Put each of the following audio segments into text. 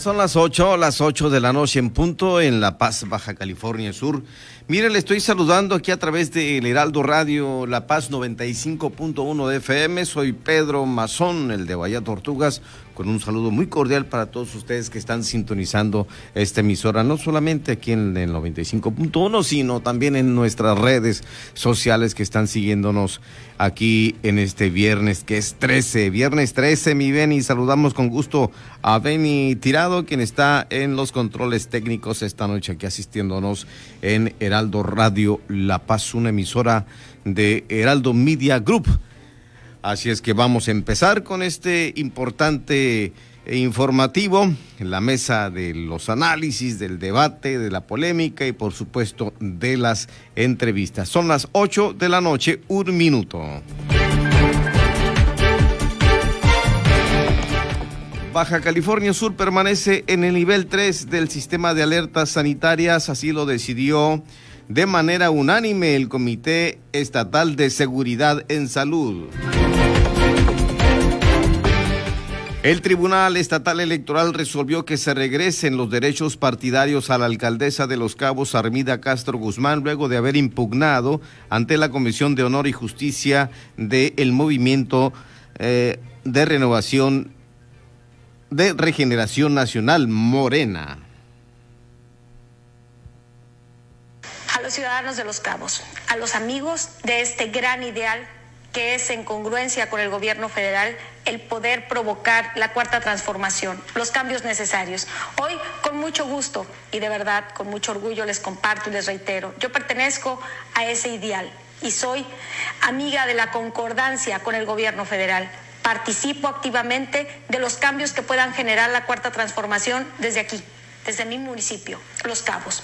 Son las 8, las 8 de la noche en punto en La Paz, Baja California Sur. Mire, le estoy saludando aquí a través del Heraldo Radio La Paz 95.1 de FM. Soy Pedro Mazón, el de Bahía con un saludo muy cordial para todos ustedes que están sintonizando esta emisora, no solamente aquí en el 95.1, sino también en nuestras redes sociales que están siguiéndonos aquí en este viernes, que es 13, viernes 13, mi Beni. Saludamos con gusto a Beni Tirado, quien está en los controles técnicos esta noche aquí asistiéndonos en Heraldo Radio La Paz, una emisora de Heraldo Media Group. Así es que vamos a empezar con este importante informativo, en la mesa de los análisis, del debate, de la polémica y por supuesto de las entrevistas. Son las 8 de la noche, un minuto. Baja California Sur permanece en el nivel 3 del sistema de alertas sanitarias, así lo decidió de manera unánime el Comité Estatal de Seguridad en Salud. El Tribunal Estatal Electoral resolvió que se regresen los derechos partidarios a la alcaldesa de Los Cabos, Armida Castro Guzmán, luego de haber impugnado ante la Comisión de Honor y Justicia del Movimiento eh, de Renovación de Regeneración Nacional, Morena. A los ciudadanos de Los Cabos, a los amigos de este gran ideal que es en congruencia con el gobierno federal el poder provocar la cuarta transformación, los cambios necesarios. Hoy, con mucho gusto y de verdad, con mucho orgullo, les comparto y les reitero, yo pertenezco a ese ideal y soy amiga de la concordancia con el gobierno federal. Participo activamente de los cambios que puedan generar la cuarta transformación desde aquí, desde mi municipio, Los Cabos.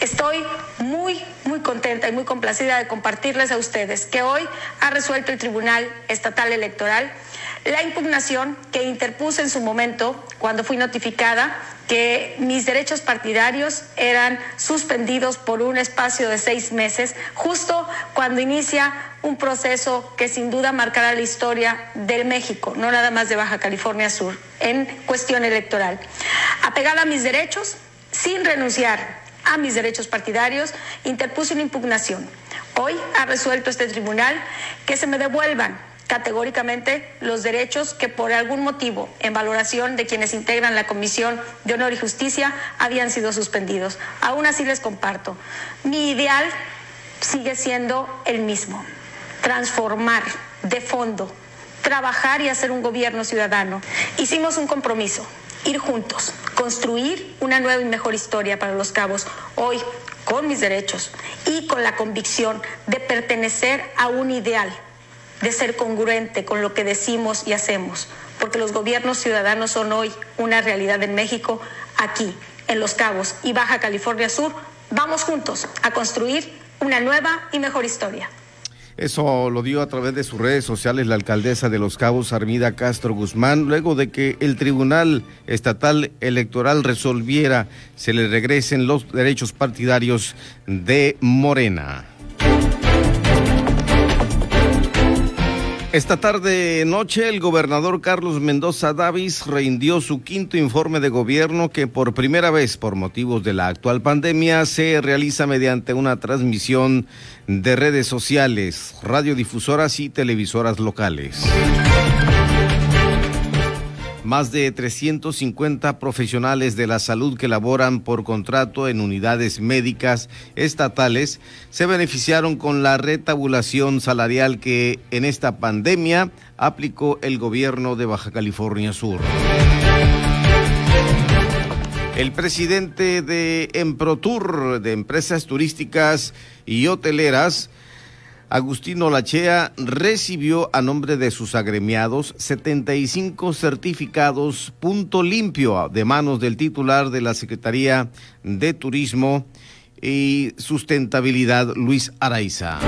Estoy muy, muy contenta y muy complacida de compartirles a ustedes que hoy ha resuelto el Tribunal Estatal Electoral la impugnación que interpuse en su momento cuando fui notificada que mis derechos partidarios eran suspendidos por un espacio de seis meses, justo cuando inicia un proceso que sin duda marcará la historia del México, no nada más de Baja California Sur, en cuestión electoral. Apegada a mis derechos, sin renunciar a mis derechos partidarios, interpuse una impugnación. Hoy ha resuelto este tribunal que se me devuelvan categóricamente los derechos que por algún motivo, en valoración de quienes integran la Comisión de Honor y Justicia, habían sido suspendidos. Aún así les comparto. Mi ideal sigue siendo el mismo, transformar de fondo, trabajar y hacer un gobierno ciudadano. Hicimos un compromiso, ir juntos, construir una nueva y mejor historia para los cabos. Hoy, con mis derechos y con la convicción de pertenecer a un ideal de ser congruente con lo que decimos y hacemos, porque los gobiernos ciudadanos son hoy una realidad en México, aquí, en Los Cabos y Baja California Sur. Vamos juntos a construir una nueva y mejor historia. Eso lo dio a través de sus redes sociales la alcaldesa de Los Cabos, Armida Castro Guzmán, luego de que el Tribunal Estatal Electoral resolviera se le regresen los derechos partidarios de Morena. Esta tarde noche el gobernador Carlos Mendoza Davis rindió su quinto informe de gobierno que por primera vez por motivos de la actual pandemia se realiza mediante una transmisión de redes sociales, radiodifusoras y televisoras locales. Más de 350 profesionales de la salud que laboran por contrato en unidades médicas estatales se beneficiaron con la retabulación salarial que en esta pandemia aplicó el gobierno de Baja California Sur. El presidente de Emprotur, de Empresas Turísticas y Hoteleras, Agustino Lachea recibió a nombre de sus agremiados 75 certificados punto limpio de manos del titular de la Secretaría de Turismo y Sustentabilidad, Luis Araiza.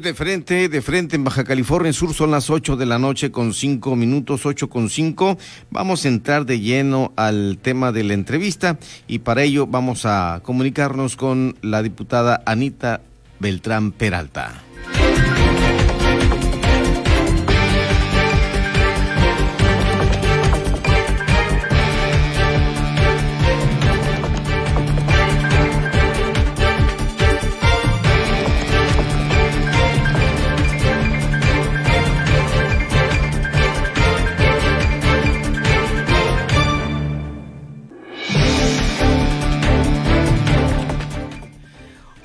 De frente, de frente en Baja California Sur, son las 8 de la noche con 5 minutos, 8 con 5. Vamos a entrar de lleno al tema de la entrevista y para ello vamos a comunicarnos con la diputada Anita Beltrán Peralta.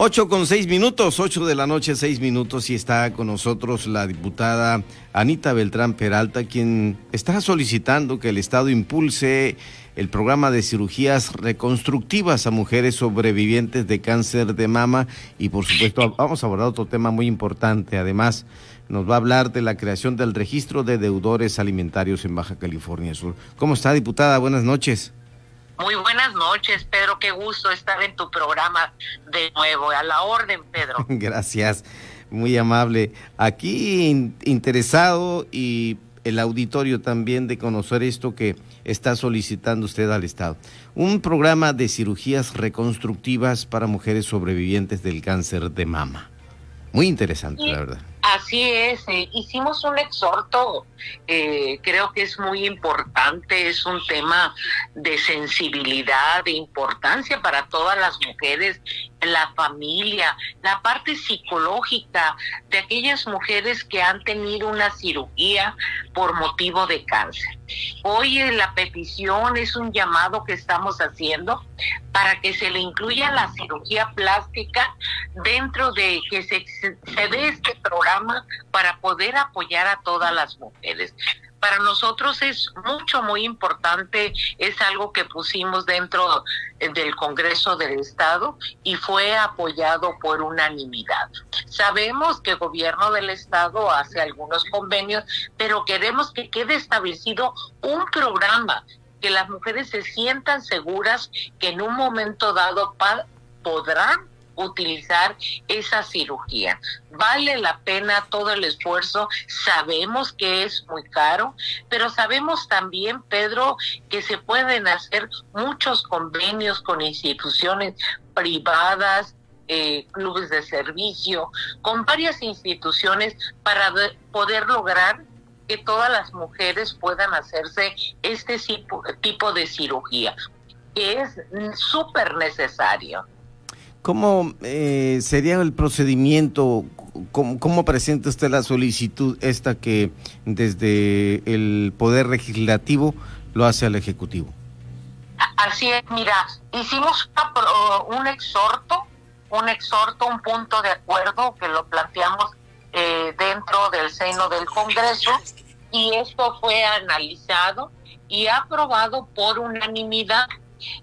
8 con 6 minutos, 8 de la noche, 6 minutos, y está con nosotros la diputada Anita Beltrán Peralta, quien está solicitando que el Estado impulse el programa de cirugías reconstructivas a mujeres sobrevivientes de cáncer de mama y por supuesto vamos a abordar otro tema muy importante. Además, nos va a hablar de la creación del registro de deudores alimentarios en Baja California Sur. ¿Cómo está, diputada? Buenas noches. Muy buenas noches, Pedro. Qué gusto estar en tu programa de nuevo. A la orden, Pedro. Gracias. Muy amable. Aquí interesado y el auditorio también de conocer esto que está solicitando usted al Estado. Un programa de cirugías reconstructivas para mujeres sobrevivientes del cáncer de mama. Muy interesante, la verdad. Así es, eh, hicimos un exhorto, eh, creo que es muy importante, es un tema de sensibilidad, de importancia para todas las mujeres, la familia, la parte psicológica de aquellas mujeres que han tenido una cirugía por motivo de cáncer. Hoy la petición es un llamado que estamos haciendo para que se le incluya la cirugía plástica dentro de que se, se dé este programa para poder apoyar a todas las mujeres para nosotros es mucho, muy importante, es algo que pusimos dentro del Congreso del Estado y fue apoyado por unanimidad. Sabemos que el gobierno del Estado hace algunos convenios, pero queremos que quede establecido un programa que las mujeres se sientan seguras que en un momento dado podrán utilizar esa cirugía. Vale la pena todo el esfuerzo, sabemos que es muy caro, pero sabemos también, Pedro, que se pueden hacer muchos convenios con instituciones privadas, eh, clubes de servicio, con varias instituciones para poder lograr que todas las mujeres puedan hacerse este tipo, tipo de cirugía, que es súper necesario. ¿Cómo eh, sería el procedimiento? ¿Cómo, presenta usted la solicitud esta que desde el Poder Legislativo lo hace al Ejecutivo? Así es, mira, hicimos un exhorto, un exhorto, un punto de acuerdo que lo planteamos eh, dentro del seno del Congreso y esto fue analizado y aprobado por unanimidad.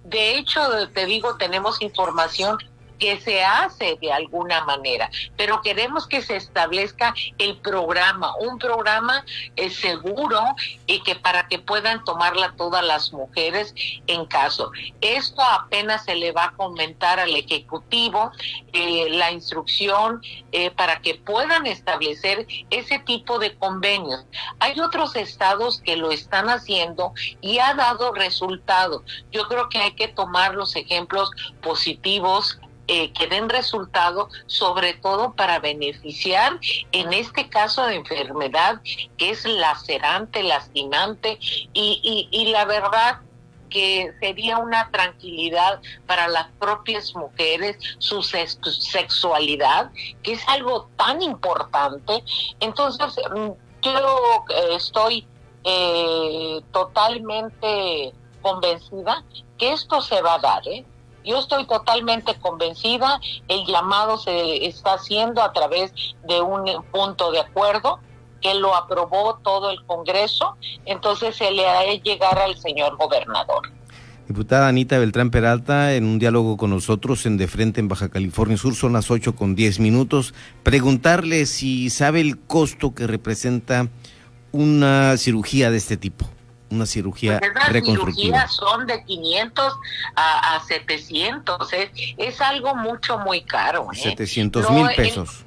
De hecho, te digo, tenemos información que se hace de alguna manera, pero queremos que se establezca el programa, un programa eh, seguro y que para que puedan tomarla todas las mujeres en caso. Esto apenas se le va a comentar al Ejecutivo, eh, la instrucción eh, para que puedan establecer ese tipo de convenios. Hay otros estados que lo están haciendo y ha dado resultado. Yo creo que hay que tomar los ejemplos positivos eh, que den resultado, sobre todo para beneficiar en este caso de enfermedad que es lacerante, lastimante y, y, y la verdad que sería una tranquilidad para las propias mujeres, su sexualidad, que es algo tan importante. Entonces, mm, yo eh, estoy eh, totalmente convencida que esto se va a dar, ¿eh? Yo estoy totalmente convencida, el llamado se está haciendo a través de un punto de acuerdo que lo aprobó todo el Congreso, entonces se le hará llegar al señor gobernador. Diputada Anita Beltrán Peralta, en un diálogo con nosotros en De Frente en Baja California Sur, son las 8 con 10 minutos. Preguntarle si sabe el costo que representa una cirugía de este tipo una cirugía pues reconstructiva. cirugías son de 500 a, a 700, es, es algo mucho, muy caro. ¿eh? 700 mil pesos.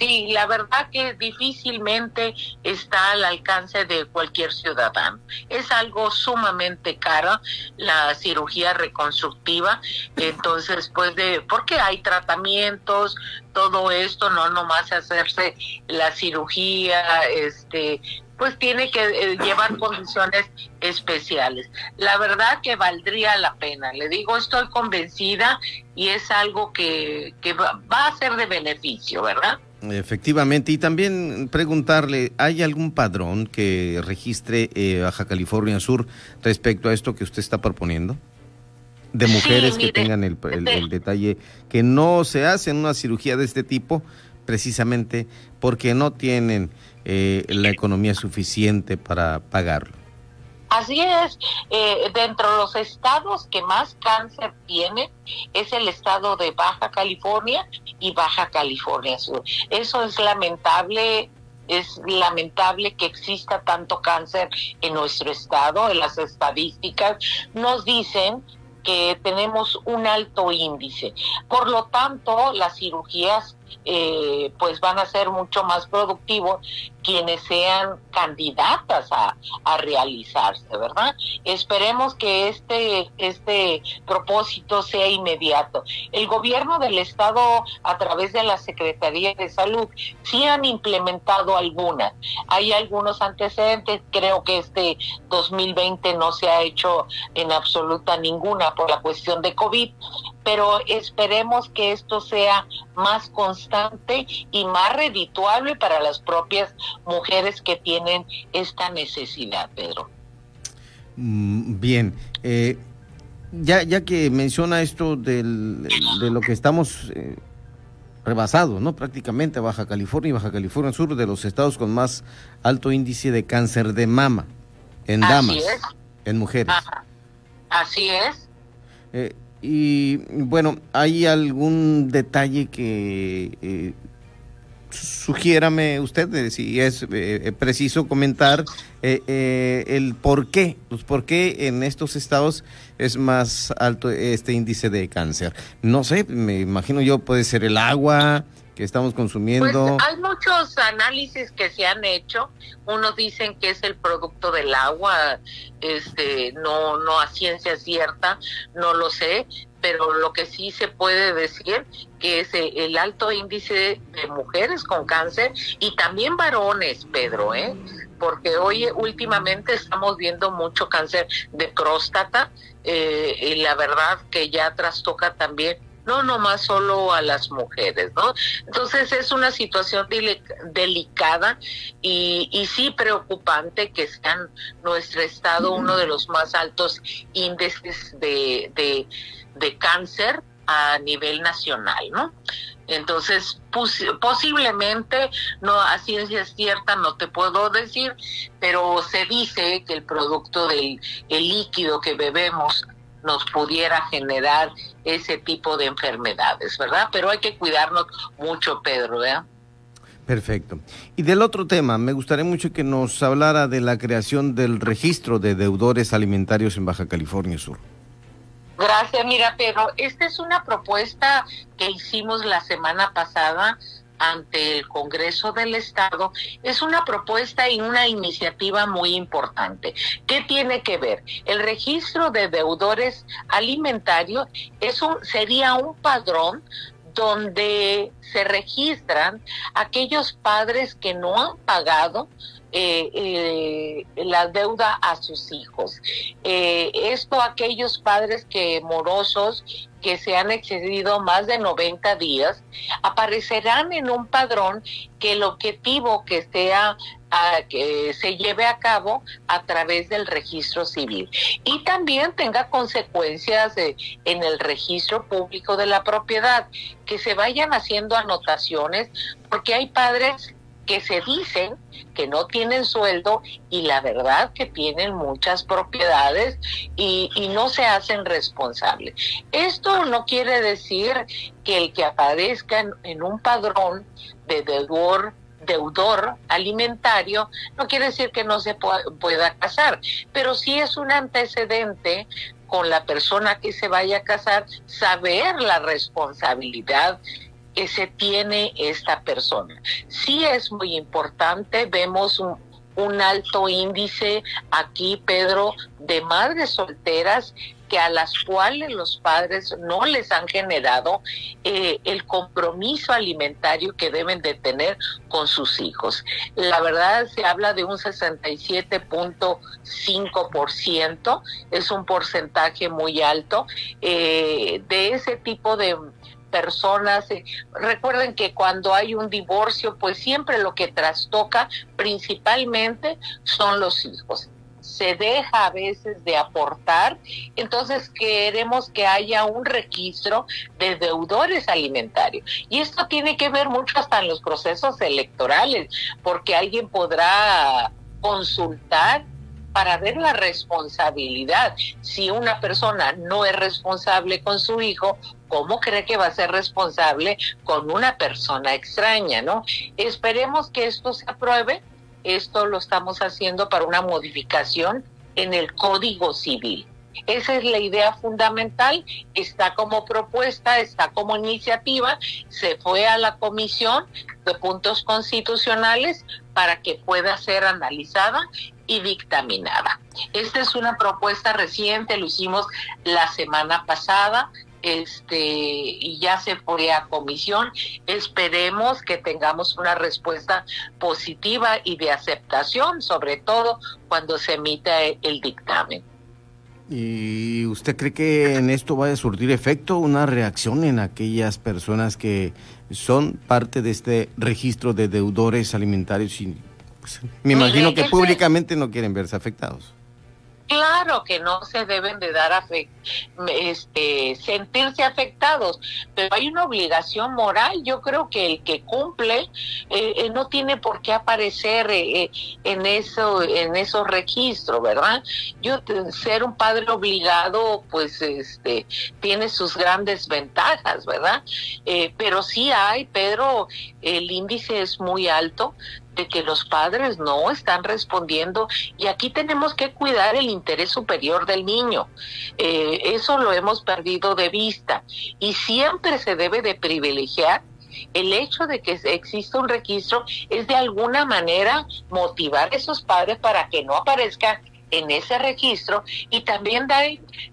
Sí, la verdad que difícilmente está al alcance de cualquier ciudadano. Es algo sumamente caro la cirugía reconstructiva. Entonces, pues de, porque hay tratamientos, todo esto, no nomás hacerse la cirugía, este, pues tiene que eh, llevar condiciones especiales. La verdad que valdría la pena. Le digo, estoy convencida y es algo que, que va, a ser de beneficio, ¿verdad? Efectivamente, y también preguntarle, ¿hay algún padrón que registre eh, Baja California Sur respecto a esto que usted está proponiendo? De mujeres que tengan el, el, detalle que no se hacen una cirugía de este tipo precisamente porque no tienen eh, la economía suficiente para pagarlo. Así es, eh, dentro de los estados que más cáncer tiene es el estado de Baja California y Baja California Sur. Eso es lamentable, es lamentable que exista tanto cáncer en nuestro estado. En las estadísticas nos dicen que tenemos un alto índice. Por lo tanto, las cirugías eh, pues van a ser mucho más productivos quienes sean candidatas a, realizarse, ¿verdad? Esperemos que este, este propósito sea inmediato. El gobierno del Estado, a través de la Secretaría de Salud, sí han implementado algunas. Hay algunos antecedentes, creo que este 2020 no se ha hecho en absoluta ninguna por la cuestión de COVID, pero esperemos que esto sea más constante y más redituable para las propias mujeres que tienen esta necesidad, Pedro. Mm, bien, eh, ya, ya que menciona esto del, de lo que estamos eh, rebasados, ¿no? Prácticamente Baja California y Baja California Sur, de los estados con más alto índice de cáncer de mama en damas, en mujeres. Así es. Eh, y bueno, ¿hay algún detalle que eh, sugiérame usted si es eh, preciso comentar eh, el por qué, pues por qué en estos estados es más alto este índice de cáncer? No sé, me imagino yo puede ser el agua, que estamos consumiendo? Pues hay muchos análisis que se han hecho. Unos dicen que es el producto del agua, este, no, no a ciencia cierta, no lo sé, pero lo que sí se puede decir que es el alto índice de mujeres con cáncer y también varones, Pedro, ¿eh? porque hoy últimamente estamos viendo mucho cáncer de próstata eh, y la verdad que ya trastoca también no nomás solo a las mujeres, ¿no? Entonces es una situación delicada y, y sí preocupante que sea nuestro estado uno de los más altos índices de, de, de cáncer a nivel nacional, ¿no? Entonces, posiblemente, no a ciencia cierta no te puedo decir, pero se dice que el producto del el líquido que bebemos nos pudiera generar ese tipo de enfermedades, ¿verdad? Pero hay que cuidarnos mucho, Pedro, ¿verdad? Perfecto. Y del otro tema, me gustaría mucho que nos hablara de la creación del registro de deudores alimentarios en Baja California Sur. Gracias, mira, Pedro, esta es una propuesta que hicimos la semana pasada ante el Congreso del Estado es una propuesta y una iniciativa muy importante. ¿Qué tiene que ver? El registro de deudores alimentarios es un, sería un padrón donde se registran aquellos padres que no han pagado eh, la deuda a sus hijos. esto aquellos padres que morosos que se han excedido más de 90 días aparecerán en un padrón que el objetivo que sea que se lleve a cabo a través del registro civil y también tenga consecuencias en el registro público de la propiedad, que se vayan haciendo anotaciones, porque hay padres que se dicen que no tienen sueldo y la verdad que tienen muchas propiedades y, no se hacen responsables. Esto no quiere decir que el que aparezca en, en un padrón de deudor deudor alimentario, no quiere decir que no se pueda casar, pero sí es un antecedente con la persona que se vaya a casar, saber la responsabilidad que se tiene esta persona. Sí es muy importante, vemos un, alto índice aquí, Pedro, de madres solteras que a las cuales los padres no les han generado eh, el compromiso alimentario que deben de tener con sus hijos. La verdad se habla de un 67.5%, es un porcentaje muy alto eh, de ese tipo de personas. Eh, recuerden que cuando hay un divorcio, pues siempre lo que trastoca principalmente son los hijos se deja a veces de aportar, entonces queremos que haya un registro de deudores alimentarios. Y esto tiene que ver mucho hasta en los procesos electorales, porque alguien podrá consultar para ver la responsabilidad. Si una persona no es responsable con su hijo, ¿cómo cree que va a ser responsable con una persona extraña, no? Esperemos que esto se apruebe. Esto lo estamos haciendo para una modificación en el Código Civil. Esa es la idea fundamental, está como propuesta, está como iniciativa, se fue a la Comisión de Puntos Constitucionales para que pueda ser analizada y dictaminada. Esta es una propuesta reciente, lo hicimos la semana pasada, este y ya se fue a comisión. Esperemos que tengamos una respuesta positiva y de aceptación, sobre todo cuando se emita el dictamen. ¿Y usted cree que en esto vaya a surtir efecto una reacción en aquellas personas que son parte de este registro de deudores alimentarios? Y, pues, me imagino que públicamente no quieren verse afectados. Claro que no se deben de dar este, sentirse afectados, pero hay una obligación moral. Yo creo que el que cumple eh, eh, no tiene por qué aparecer eh, en eso, en esos registros, ¿verdad? Yo ser un padre obligado, pues, este, tiene sus grandes ventajas, ¿verdad? pero sí hay, Pedro, el índice es muy alto de que los padres no están respondiendo y aquí tenemos que cuidar el interés superior del niño. Eh, eso lo hemos perdido de vista y siempre se debe de privilegiar el hecho de que exista un registro es de alguna manera motivar a esos padres para que no aparezcan en ese registro y también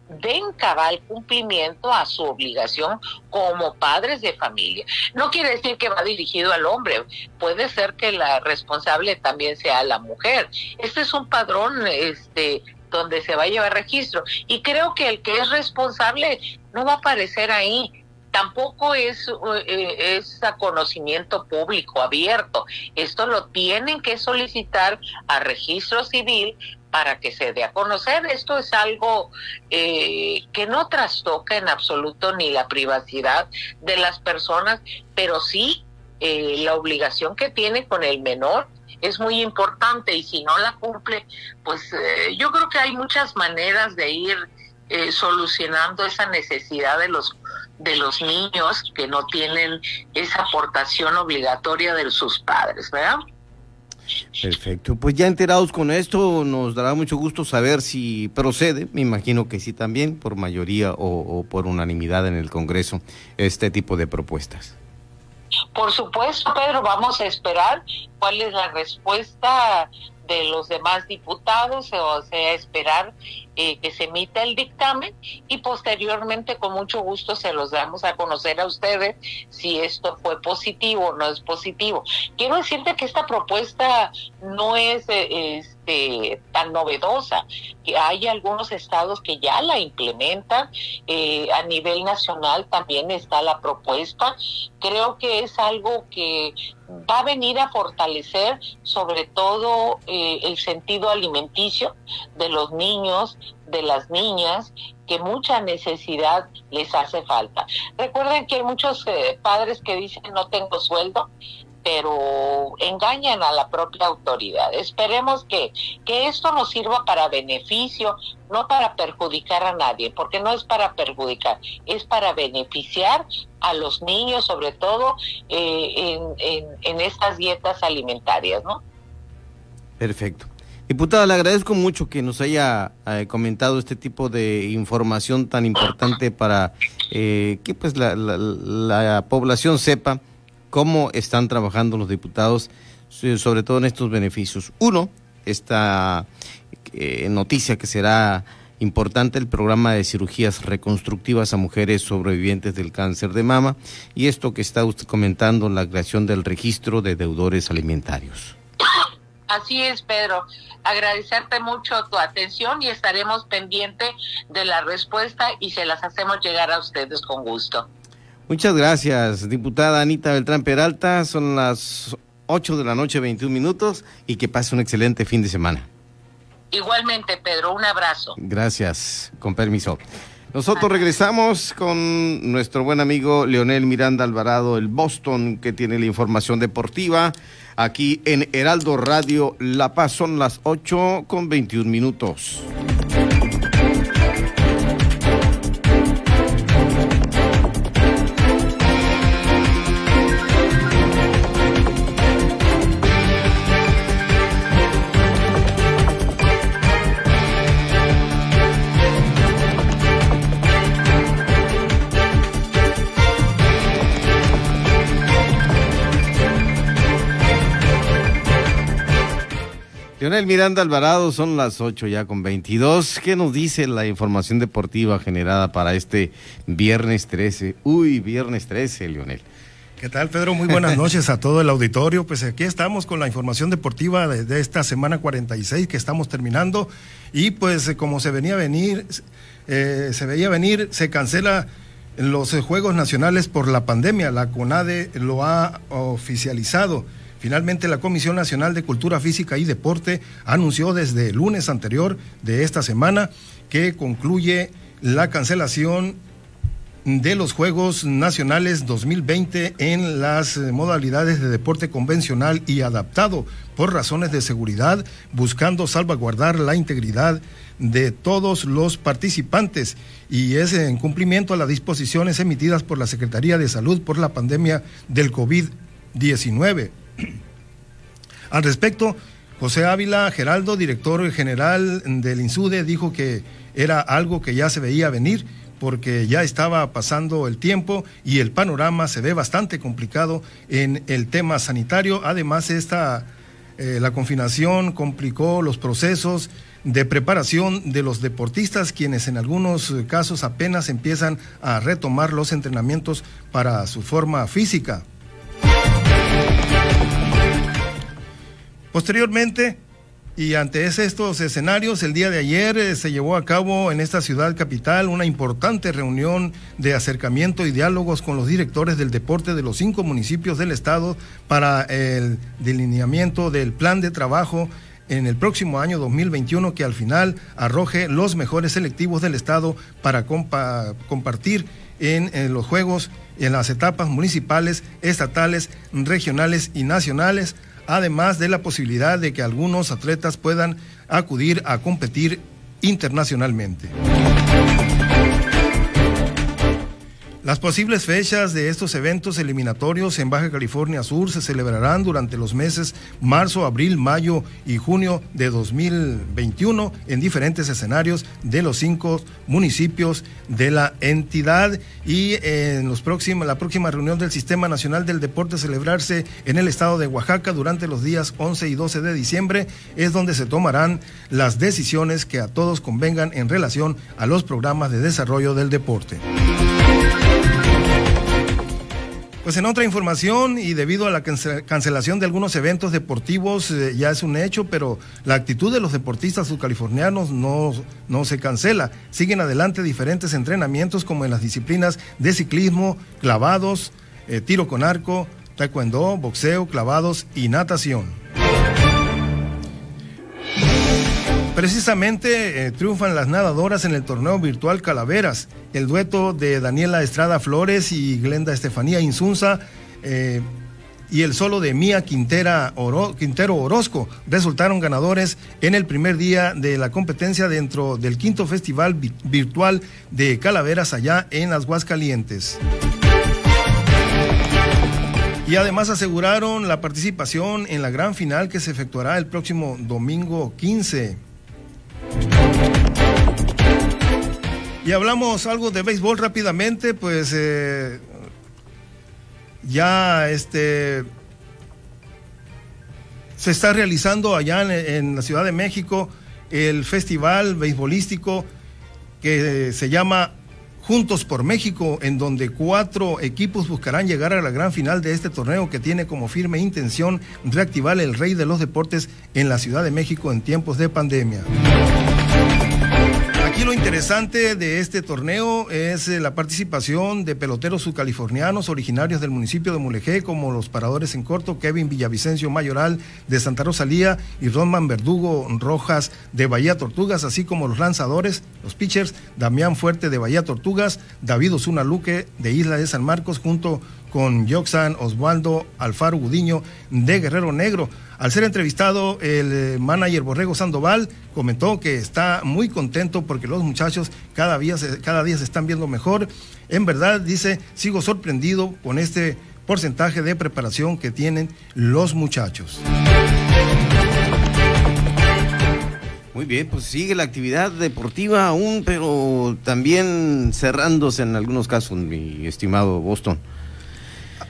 den cabal cumplimiento a su obligación como padres de familia. No quiere decir que va dirigido al hombre, puede ser que la responsable también sea la mujer. Este es un padrón este donde se va a llevar registro y creo que el que es responsable no va a aparecer ahí, tampoco es, eh, es a conocimiento público abierto. Esto lo tienen que solicitar a registro civil para que se dé a conocer. Esto es algo eh, que no trastoca en absoluto ni la privacidad de las personas, pero sí eh, la obligación que tiene con el menor es muy importante y si no la cumple, pues eh, yo creo que hay muchas maneras de ir solucionando esa necesidad de los de los niños que no tienen esa aportación obligatoria de sus padres, ¿verdad? Perfecto, pues ya enterados con esto, nos dará mucho gusto saber si procede, me imagino que sí también, por mayoría o, por unanimidad en el Congreso, este tipo de propuestas. Por supuesto, Pedro, vamos a esperar cuál es la respuesta de los demás diputados, o sea, esperar eh, que se emita el dictamen y posteriormente con mucho gusto se los damos a conocer a ustedes si esto fue positivo o no es positivo. Quiero decirte que esta propuesta no es... es este, tan novedosa, que hay algunos estados que ya la implementan, eh, a nivel nacional también está la propuesta, creo que es algo que va a venir a fortalecer sobre todo eh, el sentido alimenticio de los niños, de las niñas, que mucha necesidad les hace falta. Recuerden que hay muchos eh, padres que dicen no tengo sueldo, pero engañan a la propia autoridad. Esperemos que, que esto nos sirva para beneficio, no para perjudicar a nadie, porque no es para perjudicar, es para beneficiar a los niños, sobre todo eh, en, estas dietas alimentarias, ¿no? Perfecto. Diputada, le agradezco mucho que nos haya eh, comentado este tipo de información tan importante para eh, que pues la, la población sepa cómo están trabajando los diputados, sobre todo en estos beneficios. Uno, esta eh, noticia que será importante el programa de cirugías reconstructivas a mujeres sobrevivientes del cáncer de mama y esto que está usted comentando, la creación del registro de deudores alimentarios. Así es, Pedro. Agradecerte mucho tu atención y estaremos pendientes de la respuesta y se las hacemos llegar a ustedes con gusto. Muchas gracias, diputada Anita Beltrán Peralta. Son las 8 de la noche, 21 minutos, y que pase un excelente fin de semana. Igualmente, Pedro, un abrazo. Gracias, con permiso. Nosotros regresamos con nuestro buen amigo Leonel Miranda Alvarado, el Boston, que tiene la información deportiva aquí en Heraldo Radio La Paz. Son las 8 con 21 minutos. Leonel Miranda Alvarado, son las 8 ya con 22. ¿Qué nos dice la información deportiva generada para este viernes 13? Uy, viernes 13, Leonel. ¿Qué tal, Pedro? Muy buenas noches a todo el auditorio. Pues aquí estamos con la información deportiva de, esta semana 46 que estamos terminando. Y pues como se venía a venir, eh, se veía venir, se cancela los Juegos Nacionales por la pandemia. La CONADE lo ha oficializado. Finalmente, la Comisión Nacional de Cultura Física y Deporte anunció desde el lunes anterior de esta semana que concluye la cancelación de los Juegos Nacionales 2020 en las modalidades de deporte convencional y adaptado por razones de seguridad, buscando salvaguardar la integridad de todos los participantes y es en cumplimiento a las disposiciones emitidas por la Secretaría de Salud por la pandemia del COVID-19. Al respecto, José Ávila Geraldo, director general del INSUDE, dijo que era algo que ya se veía venir porque ya estaba pasando el tiempo y el panorama se ve bastante complicado en el tema sanitario. Además, esta, eh, la confinación complicó los procesos de preparación de los deportistas, quienes en algunos casos apenas empiezan a retomar los entrenamientos para su forma física. Posteriormente, y ante estos escenarios, el día de ayer eh, se llevó a cabo en esta ciudad capital una importante reunión de acercamiento y diálogos con los directores del deporte de los cinco municipios del estado para el delineamiento del plan de trabajo en el próximo año 2021 que al final arroje los mejores selectivos del estado para compartir en, en los juegos en las etapas municipales, estatales, regionales y nacionales además de la posibilidad de que algunos atletas puedan acudir a competir internacionalmente. Las posibles fechas de estos eventos eliminatorios en Baja California Sur se celebrarán durante los meses marzo, abril, mayo y junio de 2021 en diferentes escenarios de los cinco municipios de la entidad y en los próximos, la próxima reunión del Sistema Nacional del Deporte celebrarse en el estado de Oaxaca durante los días 11 y 12 de diciembre es donde se tomarán las decisiones que a todos convengan en relación a los programas de desarrollo del deporte. Pues en otra información y debido a la cancelación de algunos eventos deportivos eh, ya es un hecho, pero la actitud de los deportistas subcalifornianos no, no se cancela. Siguen adelante diferentes entrenamientos como en las disciplinas de ciclismo, clavados, eh, tiro con arco, taekwondo, boxeo, clavados y natación. Precisamente eh, triunfan las nadadoras en el torneo virtual Calaveras. El dueto de Daniela Estrada Flores y Glenda Estefanía Insunza eh, y el solo de Mía Quintero Orozco resultaron ganadores en el primer día de la competencia dentro del quinto festival virtual de Calaveras allá en las Huascalientes. Y además aseguraron la participación en la gran final que se efectuará el próximo domingo 15. Y hablamos algo de béisbol rápidamente, pues eh, ya este se está realizando allá en, la Ciudad de México el festival beisbolístico que se llama Juntos por México, en donde cuatro equipos buscarán llegar a la gran final de este torneo que tiene como firme intención reactivar el rey de los deportes en la Ciudad de México en tiempos de pandemia. Aquí lo interesante de este torneo es eh, la participación de peloteros subcalifornianos originarios del municipio de Mulegé, como los paradores en corto Kevin Villavicencio Mayoral de Santa Rosalía y Ronman Verdugo Rojas de Bahía Tortugas, así como los lanzadores, los pitchers, Damián Fuerte de Bahía Tortugas, David Osuna Luque de Isla de San Marcos, junto con Yoxan Osvaldo Alfaro Gudiño de Guerrero Negro. Al ser entrevistado, el eh, manager Borrego Sandoval comentó que está muy contento porque los muchachos cada día, se, cada día se están viendo mejor. En verdad, dice, sigo sorprendido con este porcentaje de preparación que tienen los muchachos. Muy bien, pues sigue la actividad deportiva aún, pero también cerrándose en algunos casos, mi estimado Boston.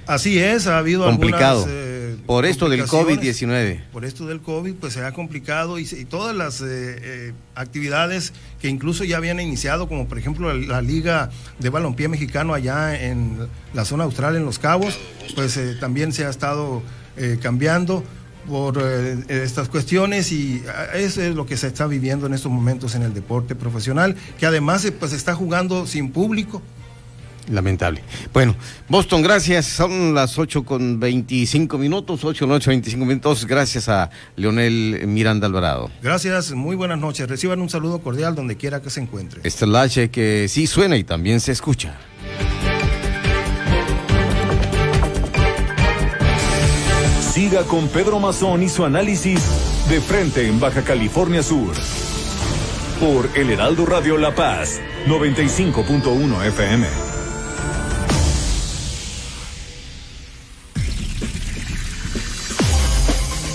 Así es, ha habido complicado. Eh, por esto del COVID-19. Por esto del COVID, pues se ha complicado y, todas las eh, eh, actividades que incluso ya habían iniciado, como por ejemplo la, Liga de Balompié Mexicano allá en la zona austral, en Los Cabos, pues también se ha estado cambiando por estas cuestiones y eso es lo que se está viviendo en estos momentos en el deporte profesional, que además pues está jugando sin público. Lamentable. Bueno, Boston, gracias. Son las 8 con 25 minutos, 8 noche 25 minutos. Gracias a Leonel Miranda Alvarado. Gracias, muy buenas noches. Reciban un saludo cordial donde quiera que se encuentre. Este es H que sí suena y también se escucha. Siga con Pedro Mazón y su análisis de frente en Baja California Sur. Por El Heraldo Radio La Paz, 95.1 FM.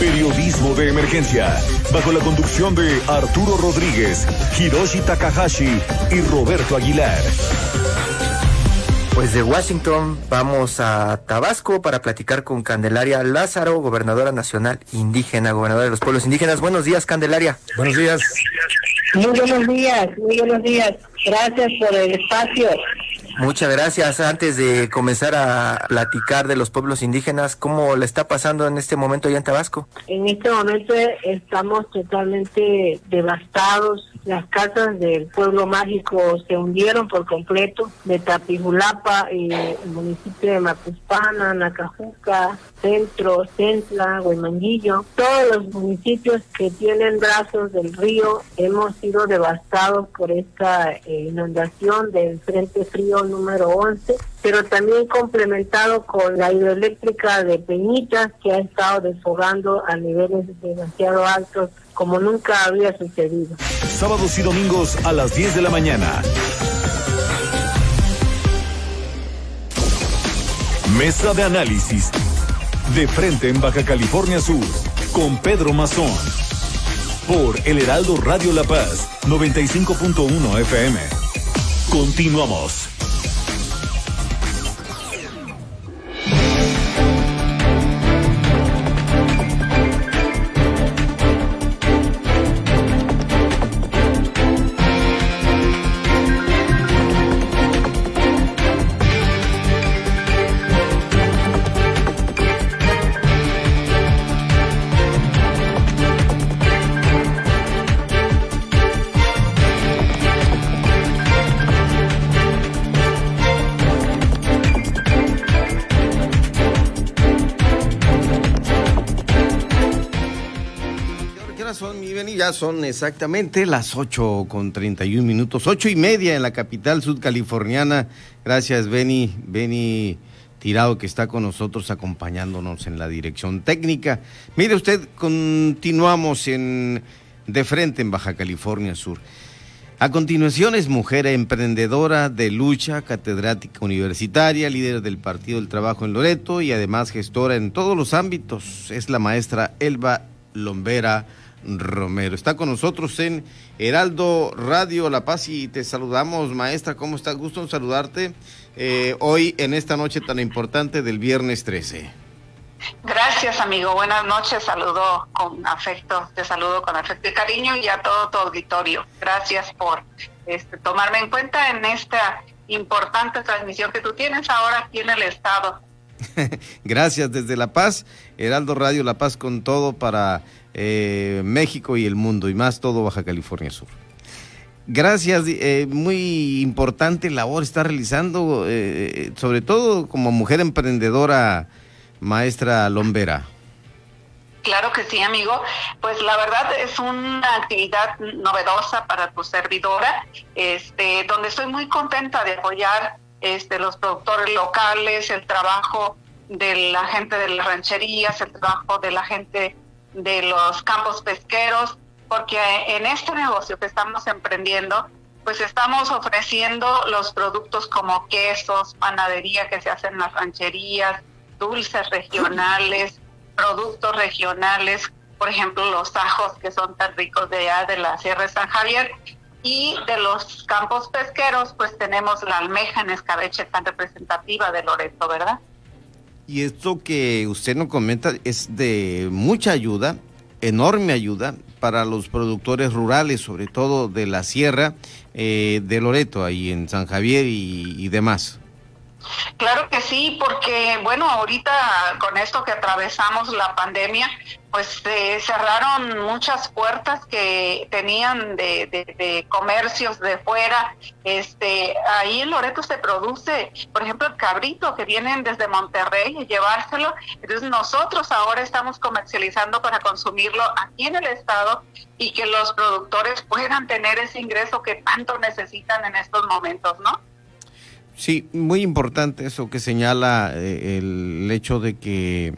Periodismo de emergencia, bajo la conducción de Arturo Rodríguez, Hiroshi Takahashi y Roberto Aguilar. Pues de Washington vamos a Tabasco para platicar con Candelaria Lázaro, gobernadora nacional indígena, gobernadora de los pueblos indígenas. Buenos días, Candelaria. Buenos días. Muy buenos días, muy buenos días. Gracias por el espacio. Muchas gracias. Antes de comenzar a platicar de los pueblos indígenas, ¿cómo le está pasando en este momento allá en Tabasco? En este momento estamos totalmente devastados. Las casas del pueblo mágico se hundieron por completo, de Tapijulapa, y el municipio de Macuspana, Nacajuca, Centro, Centla, Huemanguillo. Todos los municipios que tienen brazos del río hemos sido devastados por esta eh, inundación del Frente Frío número 11, pero también complementado con la hidroeléctrica de Peñitas que ha estado desfogando a niveles demasiado altos como nunca había sucedido. Sábados y domingos a las 10 de la mañana. Mesa de análisis. De frente en Baja California Sur. Con Pedro Mazón. Por El Heraldo Radio La Paz. 95.1 FM. Continuamos. Ya son exactamente las 8 con 31 minutos, ocho y media en la capital sudcaliforniana. Gracias, Benny, Benny Tirado, que está con nosotros acompañándonos en la dirección técnica. Mire usted, continuamos en de frente en Baja California Sur. A continuación es mujer emprendedora de lucha, catedrática universitaria, líder del Partido del Trabajo en Loreto y además gestora en todos los ámbitos. Es la maestra Elba Lombera Romero. Está con nosotros en Heraldo Radio La Paz y te saludamos, maestra. ¿Cómo estás? Gusto en saludarte eh, hoy en esta noche tan importante del viernes 13. Gracias, amigo. Buenas noches. Saludo con afecto, te saludo con afecto y cariño y a todo tu auditorio. Gracias por este, tomarme en cuenta en esta importante transmisión que tú tienes ahora aquí en el estado. Gracias desde La Paz, Heraldo Radio La Paz con todo para eh, México y el mundo, y más todo Baja California Sur. Gracias, eh, muy importante labor está realizando, eh, sobre todo como mujer emprendedora, maestra Lombera. Claro que sí, amigo. Pues la verdad es una actividad novedosa para tu servidora, este, donde estoy muy contenta de apoyar este, los productores locales, el trabajo de la gente de las rancherías, el trabajo de la gente de los campos pesqueros, porque en este negocio que estamos emprendiendo, pues estamos ofreciendo los productos como quesos, panadería que se hacen en las rancherías, dulces regionales, productos regionales, por ejemplo los ajos que son tan ricos de allá de la Sierra de San Javier, y de los campos pesqueros, pues tenemos la almeja en escabeche tan representativa de Loreto, ¿verdad? Y esto que usted nos comenta es de mucha ayuda, enorme ayuda para los productores rurales, sobre todo de la sierra eh, de Loreto, ahí en San Javier y demás. Claro que sí, porque bueno, ahorita con esto que atravesamos la pandemia, pues se cerraron muchas puertas que tenían de, de, comercios de fuera. Este, ahí en Loreto se produce, por ejemplo, el cabrito que vienen desde Monterrey y llevárselo. Entonces nosotros ahora estamos comercializando para consumirlo aquí en el estado y que los productores puedan tener ese ingreso que tanto necesitan en estos momentos, ¿no? Sí, muy importante eso que señala eh, el hecho de que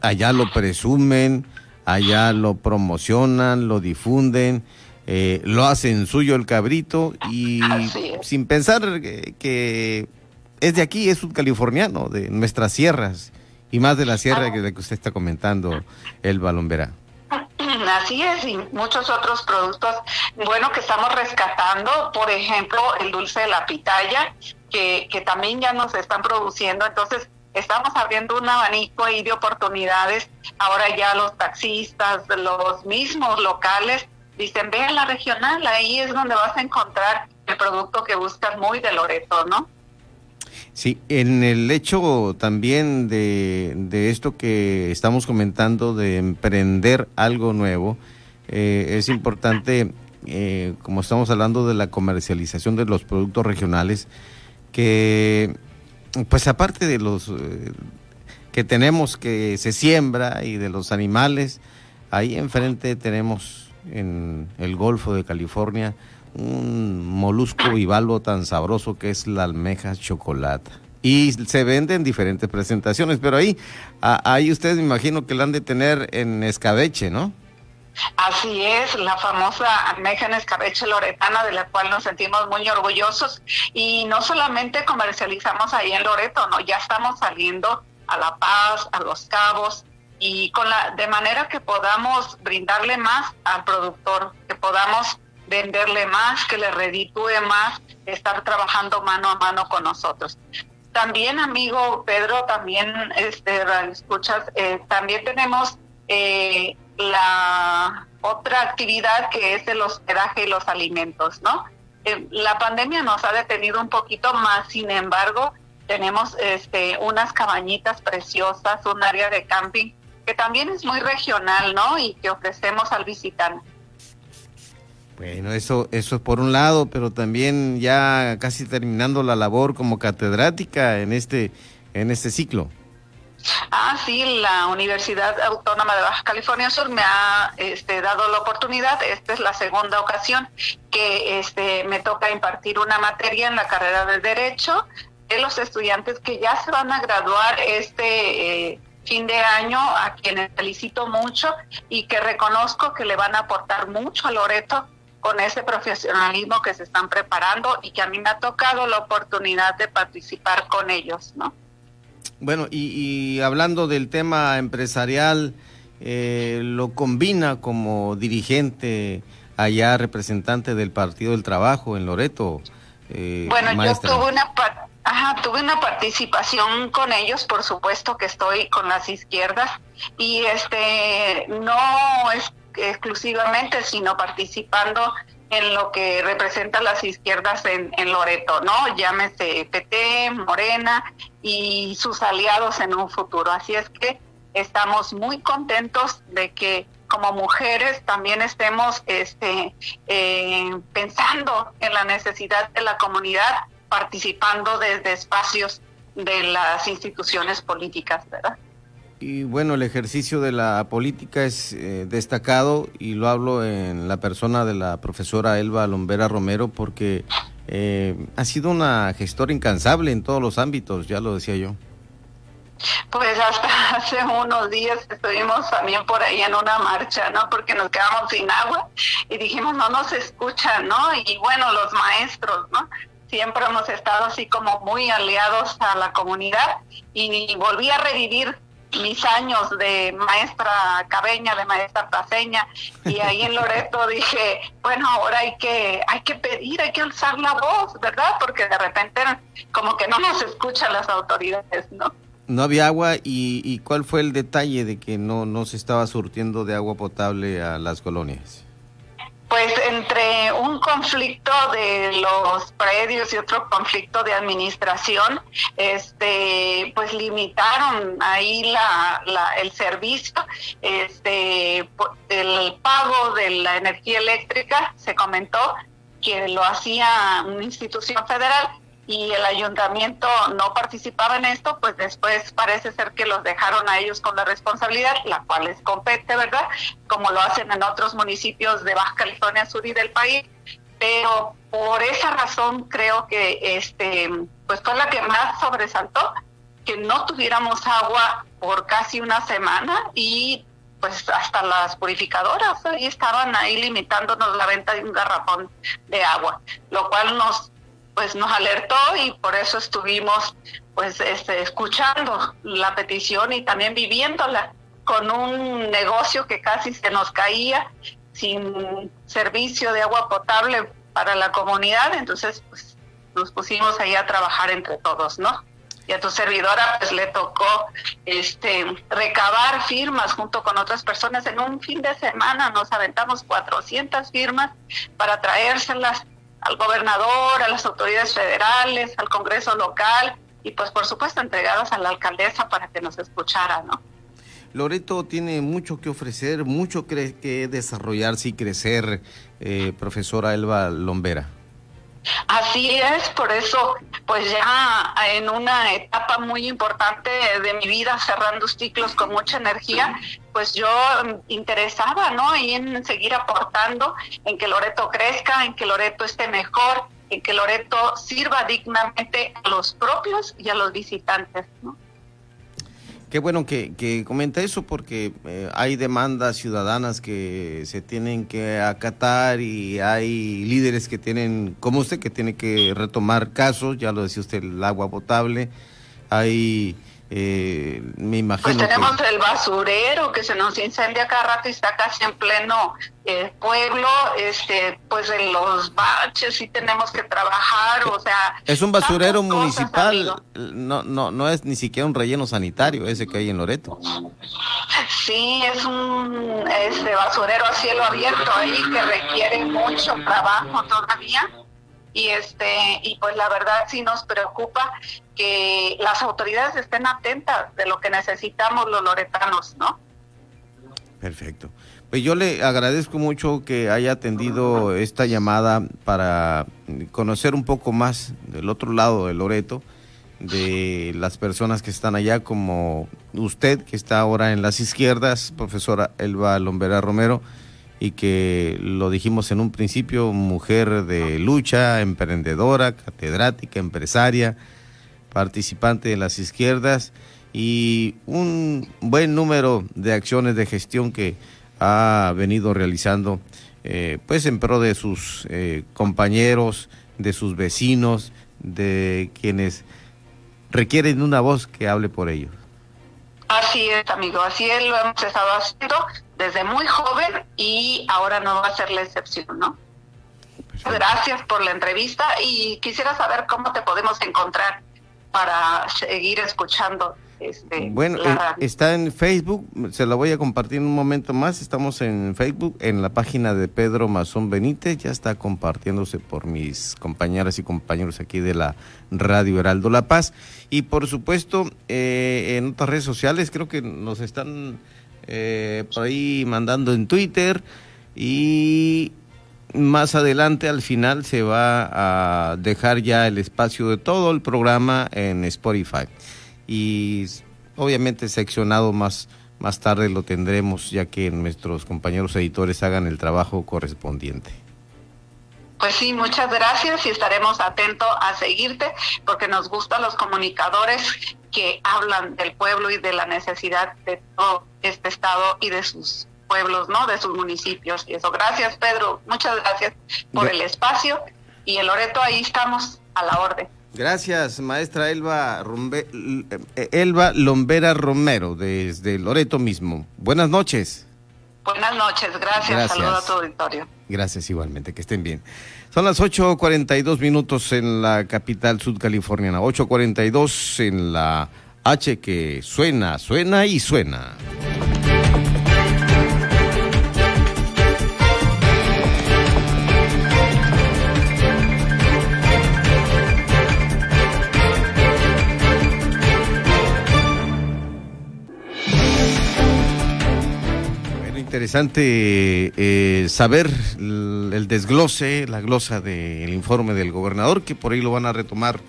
allá lo presumen, allá lo promocionan, lo difunden, eh, lo hacen suyo el cabrito y sin pensar que, es de aquí, es un californiano, de nuestras sierras y más de la sierra que, de que usted está comentando, el Balombera. Así es, y muchos otros productos, bueno, que estamos rescatando, por ejemplo, el dulce de la pitaya, que, también ya nos están produciendo. Entonces, estamos abriendo un abanico ahí de oportunidades. Ahora ya los taxistas, los mismos locales, dicen, ve a la regional, ahí es donde vas a encontrar el producto que buscas muy de Loreto, ¿no? Sí, en el hecho también de, de esto que estamos comentando, de emprender algo nuevo, eh, es importante, eh, como estamos hablando de la comercialización de los productos regionales, que pues aparte de los eh, que tenemos que se siembra y de los animales, ahí enfrente tenemos en el Golfo de California un molusco bivalvo tan sabroso que es la almeja chocolate. Y se vende en diferentes presentaciones, pero ahí, ahí ustedes me imagino que la han de tener en escabeche, ¿no? Así es, la famosa almeja escabeche loretana, de la cual nos sentimos muy orgullosos. Y no solamente comercializamos ahí en Loreto, no, ya estamos saliendo a La Paz, a Los Cabos, y con la, de manera que podamos brindarle más al productor, que podamos venderle más, que le reditúe más, estar trabajando mano a mano con nosotros. También, amigo Pedro, también, este, escuchas, eh, también tenemos eh, la otra actividad que es el hospedaje y los alimentos, ¿no? Eh, la pandemia nos ha detenido un poquito más, sin embargo, tenemos este, unas cabañitas preciosas, un área de camping que también es muy regional, ¿no? Y que ofrecemos al visitante. Bueno, eso, eso es por un lado, pero también ya casi terminando la labor como catedrática en este, en este ciclo. Ah, sí, la Universidad Autónoma de Baja California Sur me ha este, dado la oportunidad. Esta es la segunda ocasión que este, me toca impartir una materia en la carrera de Derecho de los estudiantes que ya se van a graduar este eh, fin de año, a quienes felicito mucho y que reconozco que le van a aportar mucho a Loreto con ese profesionalismo que se están preparando y que a mí me ha tocado la oportunidad de participar con ellos, ¿no? Bueno, y, hablando del tema empresarial, eh, lo combina como dirigente allá, representante del Partido del Trabajo en Loreto. Eh, bueno, yo tuve una, Ajá, tuve una participación con ellos, por supuesto que estoy con las izquierdas y este no es exclusivamente, sino participando en lo que representa las izquierdas en, en Loreto, ¿no? Llámese PT, Morena y sus aliados en un futuro. Así es que estamos muy contentos de que como mujeres también estemos este, eh, pensando en la necesidad de la comunidad, participando desde espacios de las instituciones políticas, ¿verdad? Y bueno, el ejercicio de la política es eh, destacado y lo hablo en la persona de la profesora Elba Lombera Romero porque eh, ha sido una gestora incansable en todos los ámbitos, ya lo decía yo. Pues hasta hace unos días estuvimos también por ahí en una marcha, ¿no? Porque nos quedamos sin agua y dijimos, no nos escuchan, ¿no? Y bueno, los maestros, ¿no? Siempre hemos estado así como muy aliados a la comunidad y volví a revivir mis años de maestra cabeña, de maestra paseña, y ahí en Loreto dije, bueno, ahora hay que, hay que pedir, hay que alzar la voz, ¿verdad? Porque de repente como que no nos escuchan las autoridades, ¿no? No había agua y, y cuál fue el detalle de que no, no se estaba surtiendo de agua potable a las colonias pues entre un conflicto de los predios y otro conflicto de administración, este, pues limitaron ahí la, el servicio, este, el pago de la energía eléctrica, se comentó que lo hacía una institución federal y el ayuntamiento no participaba en esto, pues después parece ser que los dejaron a ellos con la responsabilidad, la cual les compete, ¿verdad? Como lo hacen en otros municipios de Baja California Sur y del país. Pero por esa razón creo que este, pues fue la que más sobresaltó, que no tuviéramos agua por casi una semana y pues hasta las purificadoras ahí estaban ahí limitándonos la venta de un garrafón de agua, lo cual nos pues nos alertó y por eso estuvimos pues este, escuchando la petición y también viviéndola con un negocio que casi se nos caía sin servicio de agua potable para la comunidad, entonces pues nos pusimos ahí a trabajar entre todos, ¿no? Y a tu servidora pues le tocó este recabar firmas junto con otras personas. En un fin de semana nos aventamos 400 firmas para traérselas al gobernador, a las autoridades federales, al Congreso local y pues por supuesto entregadas a la alcaldesa para que nos escuchara, ¿no? Loreto tiene mucho que ofrecer, mucho que desarrollarse y crecer, eh, profesora Elba Lombera. Así es, por eso, pues ya en una etapa muy importante de mi vida, cerrando ciclos con mucha energía, pues yo interesaba, ¿no? Y en seguir aportando, en que Loreto crezca, en que Loreto esté mejor, en que Loreto sirva dignamente a los propios y a los visitantes, ¿no? Qué bueno que, que comenta eso porque eh, hay demandas ciudadanas que se tienen que acatar y hay líderes que tienen, como usted, que tiene que retomar casos, ya lo decía usted, el agua potable, hay eh, me imagino. Pues tenemos el basurero que se nos incendia cada rato y está casi en pleno eh, pueblo. Este, pues en los baches sí tenemos que trabajar, o sea. Es un basurero municipal, no, no, no es ni siquiera un relleno sanitario ese que hay en Loreto. Sí, es un este basurero a cielo abierto ahí que requiere mucho trabajo todavía y este y pues la verdad sí nos preocupa que las autoridades estén atentas de lo que necesitamos los loretanos, ¿no? Perfecto. Pues yo le agradezco mucho que haya atendido esta llamada para conocer un poco más del otro lado de Loreto, de las personas que están allá, como usted, que está ahora en las izquierdas, profesora Elba Lombera Romero y que lo dijimos en un principio, mujer de lucha, emprendedora, catedrática, empresaria, participante de las izquierdas y un buen número de acciones de gestión que ha venido realizando eh, pues en pro de sus eh, compañeros, de sus vecinos, de quienes requieren una voz que hable por ellos. Así es, amigo, así es, lo hemos estado haciendo desde muy joven y ahora no va a ser la excepción, ¿no? Gracias por la entrevista y quisiera saber cómo te podemos encontrar para seguir escuchando. Este, bueno, eh, está en Facebook, se la voy a compartir en un momento más. Estamos en Facebook, en la página de Pedro Mazón Benítez, ya está compartiéndose por mis compañeras y compañeros aquí de la Radio Heraldo La Paz. Y por supuesto, eh, en otras redes sociales, creo que nos están eh, por ahí mandando en Twitter y más adelante al final se va a dejar ya el espacio de todo el programa en Spotify y obviamente seccionado más más tarde lo tendremos ya que nuestros compañeros editores hagan el trabajo correspondiente. Pues sí, muchas gracias y estaremos atentos a seguirte porque nos gustan los comunicadores que hablan del pueblo y de la necesidad de todo este estado y de sus pueblos, ¿no? De sus municipios y eso. Gracias, Pedro. Muchas gracias por el espacio y el Loreto ahí estamos a la orden. Gracias, maestra Elba, eh, Elba Lombera Romero, desde Loreto mismo. Buenas noches. Buenas noches, gracias. gracias. Saludos a tu auditorio. Gracias igualmente, que estén bien. Son las 8.42 minutos en la capital sudcaliforniana, 8.42 en la H que suena, suena y suena. Interesante eh, saber el, desglose, la glosa del informe del gobernador, que por ahí lo van a retomar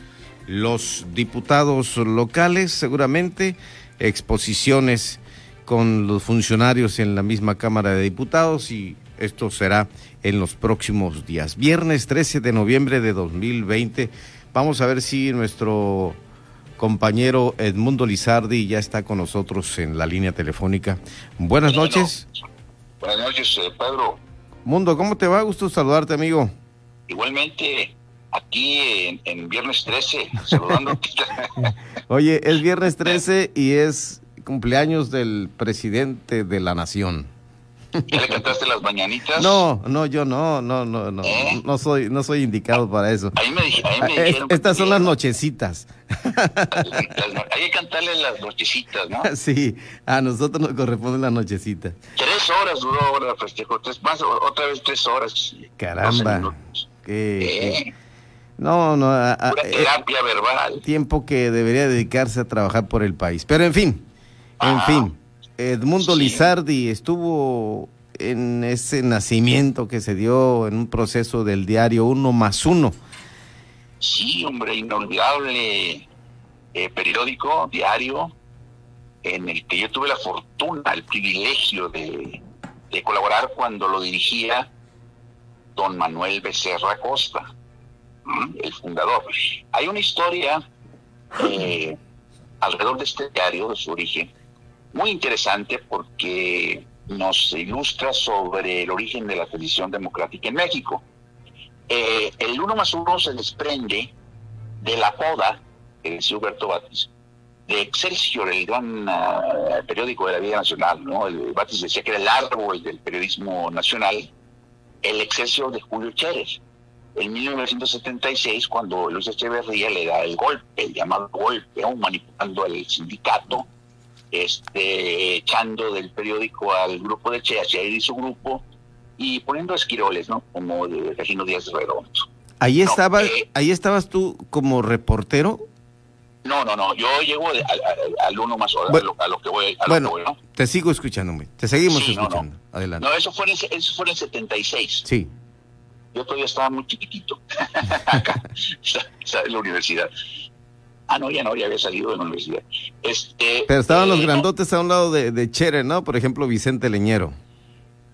los diputados locales, seguramente, exposiciones con los funcionarios en la misma Cámara de Diputados y esto será en los próximos días. Viernes 13 de noviembre de 2020. Vamos a ver si nuestro compañero Edmundo Lizardi ya está con nosotros en la línea telefónica. Buenas noches. Buenas noches, eh, Pedro. Mundo, ¿cómo te va? Gusto saludarte, amigo. Igualmente, aquí en, Viernes 13, saludando. Oye, es Viernes 13 y es cumpleaños del presidente de la nación. ¿Ya le cantaste las mañanitas? No, no, yo no, no, no, no, ¿Eh? no soy, no soy indicado para eso. Ahí me, dij- ahí me Es- dijeron que estas son las las- nochecitas. Hay que cantarle las nochecitas, ¿no? Sí, a nosotros nos corresponde la nochecita. Tres horas duró ahora el festejo, tres más, otra vez tres horas. Caramba. 12 minutos. Que, Eh, no, no, a- a- pura terapia verbal. tiempo que debería dedicarse a trabajar por el país. Pero en fin, en Ah, fin, Edmundo sí. Lizardi estuvo en ese nacimiento que se dio en un proceso del diario Uno más Uno. Sí, hombre, inolvidable eh, periódico, diario, en el que yo tuve la fortuna, el privilegio de, de colaborar cuando lo dirigía don Manuel Becerra Costa, el fundador. Hay una historia eh, alrededor de este diario, de su origen, muy interesante porque nos ilustra sobre el origen de la televisión democrática en México. Eh, el uno más uno se desprende de la poda que decía Huberto Batis de Excelsior, el gran ah, periódico de la vida nacional, ¿no? El, Batis decía que era el árbol del periodismo nacional, el Excelsior de Julio Chérez. En 1976, cuando Luis Echeverría le da el golpe, el llamado golpe, ¿no? manipulando al sindicato, este, echando del periódico al grupo de Chérez y su grupo, y poniendo esquiroles, ¿no? Como de Regino Díaz Redondo. Ahí No, estabas, eh. ahí estabas tú como reportero. No, no, no, yo llego al, al- al uno más, a, Bueno, lo, a lo que voy, a lo que voy, ¿no? te sigo escuchando, güey. Te seguimos Sí, no, no. escuchando. Adelante. No, eso fue, en eso fue en el 76. Sí. Yo todavía estaba muy chiquitito. Acá, en la universidad. Ah, no, ya no, ya había salido de la universidad. Este, Pero estaban los eh, grandotes a un lado de, de Chere, ¿no? Por ejemplo, Vicente Leñero.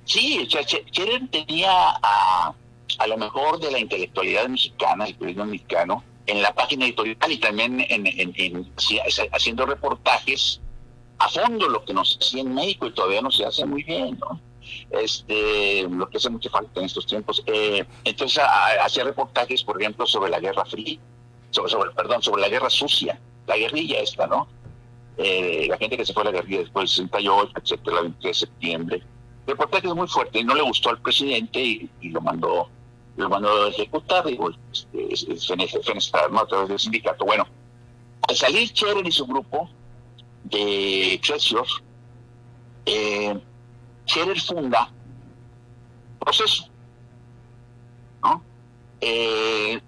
Sí, o sea, Che- Cherer tenía a, a lo mejor de la intelectualidad mexicana, el periodismo mexicano, en la página editorial y también en, en- en- haci- haciendo reportajes a fondo, lo que nos hacía en México y todavía no se hace muy bien, ¿no? Este, lo que hace mucha falta en estos tiempos. Eh, entonces, hacía reportajes, por ejemplo, sobre la Guerra Fría, sobre, perdón, sobre la Guerra Sucia, la guerrilla esta, ¿no? Eh, la gente que se fue a la guerrilla después del 68, etcétera, el 23 de septiembre reportaje es muy fuerte y no le gustó al presidente y, lo mandó lo mandó a ejecutar digo este, es- es fenes- fenestrar, ¿no? a través del sindicato bueno al salir Scherer y su grupo de Excelsior eh, Scherer funda proceso ¿no? Eh,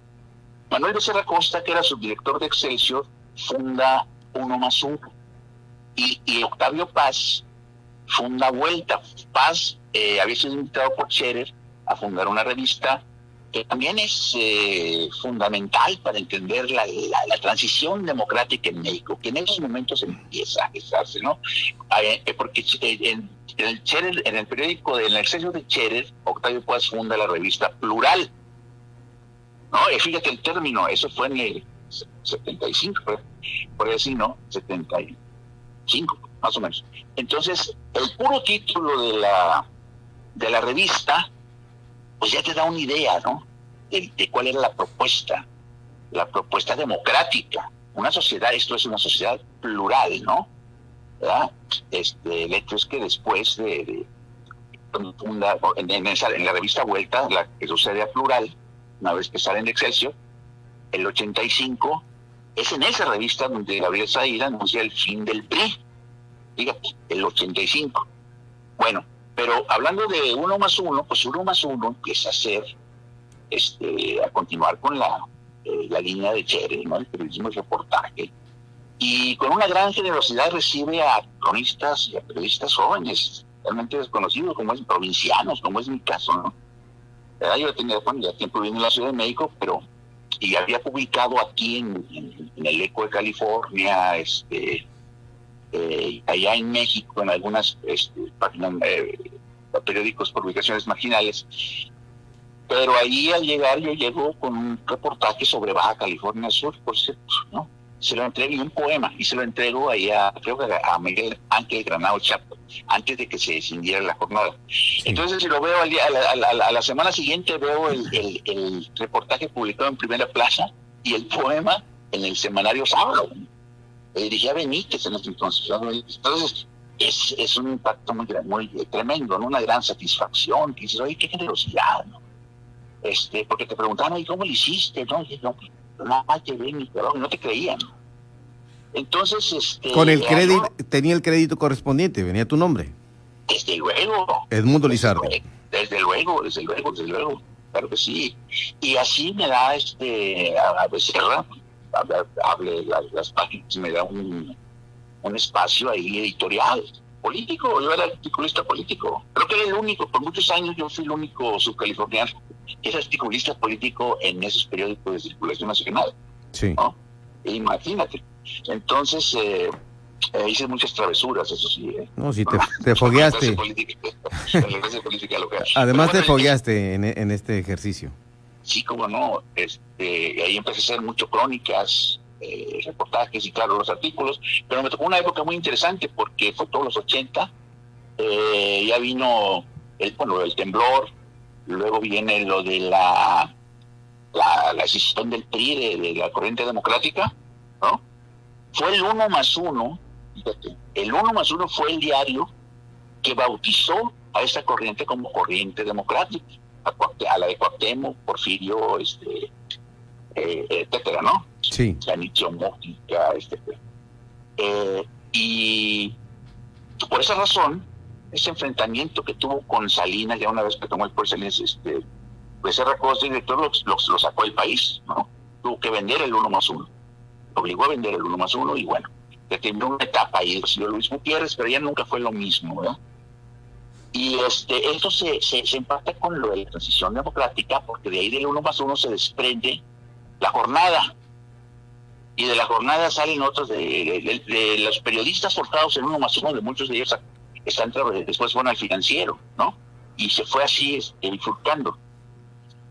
Manuel Becerra Costa que era subdirector de Excelsior funda uno más uno y, y Octavio Paz funda Vuelta. Paz eh, había sido invitado por Scherer a fundar una revista que también es eh, fundamental para entender la, la- la transición democrática en México, que en esos momentos empieza a gestarse, ¿no? Eh, porque eh, en, en el Scherer- en el periódico, en el exceso de Scherer, Octavio Paz funda la revista Plural, ¿no? Fíjate el término, eso fue en el 75, por- por así, ¿no? 75, más o menos. Entonces, el puro título de la, de la revista, pues ya te da una idea, ¿no? De, cuál era la propuesta, la propuesta democrática. Una sociedad, esto es una sociedad plural, ¿no? Este, el hecho es que después de, de- en, en esa- en la revista Vuelta, la que sucede a plural, una vez que sale en Excelsior, el 85, es en esa revista donde Gabriel Saída anuncia el fin del PRI fíjate, el 85. Bueno, pero hablando de uno más uno, pues uno más uno empieza a ser, este, a continuar con la, eh, la línea de Chere, ¿no? El periodismo y reportaje. Y con una gran generosidad recibe a cronistas y a periodistas jóvenes, realmente desconocidos, como es provincianos, como es mi caso, ¿no? Yo tenía, bueno, ya tiempo viviendo en la Ciudad de México, pero y había publicado aquí en el Eco de California, este, eh, allá en México, en algunas este, páginas, eh, periódicos, publicaciones marginales. Pero ahí al llegar yo llego con un reportaje sobre Baja California Sur, por cierto, ¿no? Se lo entrego y un poema, y se lo entrego ahí a, creo que a Miguel Ángel Granado Chapo, antes de que se descendiera la jornada. Entonces, si lo veo al día- a, la, a la- a la semana siguiente, veo el, el- el reportaje publicado en Primera Plaza y el poema en el semanario Sábado. Le dirigía a Benítez en ese entonces. Entonces, es, es un impacto muy, muy tremendo, ¿no? una gran satisfacción, que dices, oye, qué generosidad, ¿no? Este, porque te preguntaban, ¿y cómo lo hiciste? No, no, nada mi trabajo, no te creían. Entonces, este... Con el crédito, tenía el crédito correspondiente, venía tu nombre. Desde luego. Edmundo Lizardi. Desde luego, desde luego, desde luego. Claro que sí. Y así me da este, a Becerra, hable las, las páginas, me da un, un espacio ahí editorial político, yo era articulista político. Creo que era el único, por muchos años yo fui el único subcaliforniano es articulista político en esos periódicos de circulación nacional. Sí. Imagínate. Entonces, eh, eh, hice muchas travesuras, eso sí. Eh. No, si te, te fogueaste. Además te fogueaste en, en, este ejercicio. Sí, como no. Este, ahí empecé a hacer mucho crónicas, eh, reportajes y claro, los artículos, pero me tocó una época muy interesante porque fue todos los 80, eh, ya vino el, bueno, el temblor, luego viene lo de la la, decisión del PRI de, la corriente democrática, ¿no? Fue el uno más uno, fíjate, el uno más uno fue el diario que bautizó a esa corriente como corriente democrática, a, la de Cuauhtémoc, Porfirio, este, eh, etcétera, ¿no? Sí. La nichomógica, etcétera. Eh, y por esa razón, ese enfrentamiento que tuvo con Salinas, ya una vez que tomó el poder Salinas, este, pues ese recosto director lo, sacó del país, ¿no? Tuvo que vender el uno más uno. Obligó a vender el uno más uno y bueno, terminó una etapa señor Luis Gutiérrez, pero ya nunca fue lo mismo, ¿verdad? Y este, esto se, se, se, empata con lo de la transición democrática, porque de ahí del uno más uno se desprende la jornada. Y de la jornada salen otros de, los periodistas forzados en uno más uno, de muchos de ellos están después fueron al financiero, ¿no? Y se fue así bifurcando,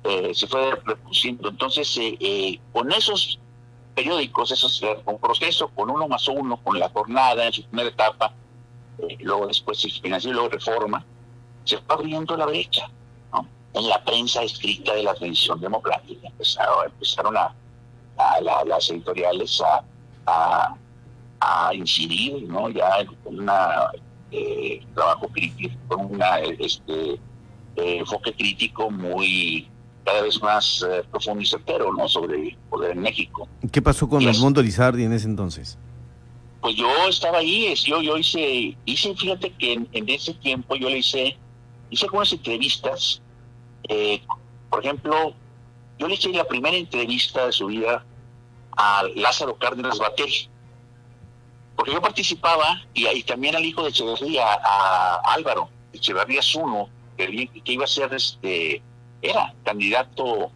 eh, se fue reproduciendo. Entonces, eh, eh, con esos periódicos, esos, un proceso, con uno más uno, con la jornada en su primera etapa, luego después el financiero, luego reforma, se fue abriendo la brecha, ¿no? En la prensa escrita de la transición democrática empezaron, empezaron a, las editoriales a, a, incidir, ¿no? Ya con un eh, trabajo crítico, con un este, eh, enfoque crítico muy cada vez más eh, profundo y certero, ¿no? Sobre el poder en México. ¿Qué pasó con el mundo Lizardi en ese entonces? Pues yo estaba ahí, yo, yo hice, hice, fíjate que en, ese tiempo yo le hice, hice algunas entrevistas, por ejemplo, yo le hice la primera entrevista de su vida a Lázaro Cárdenas Batel, porque yo participaba y, también al hijo de Echeverría, Álvaro Echeverría Zuno, que, iba a ser este, era candidato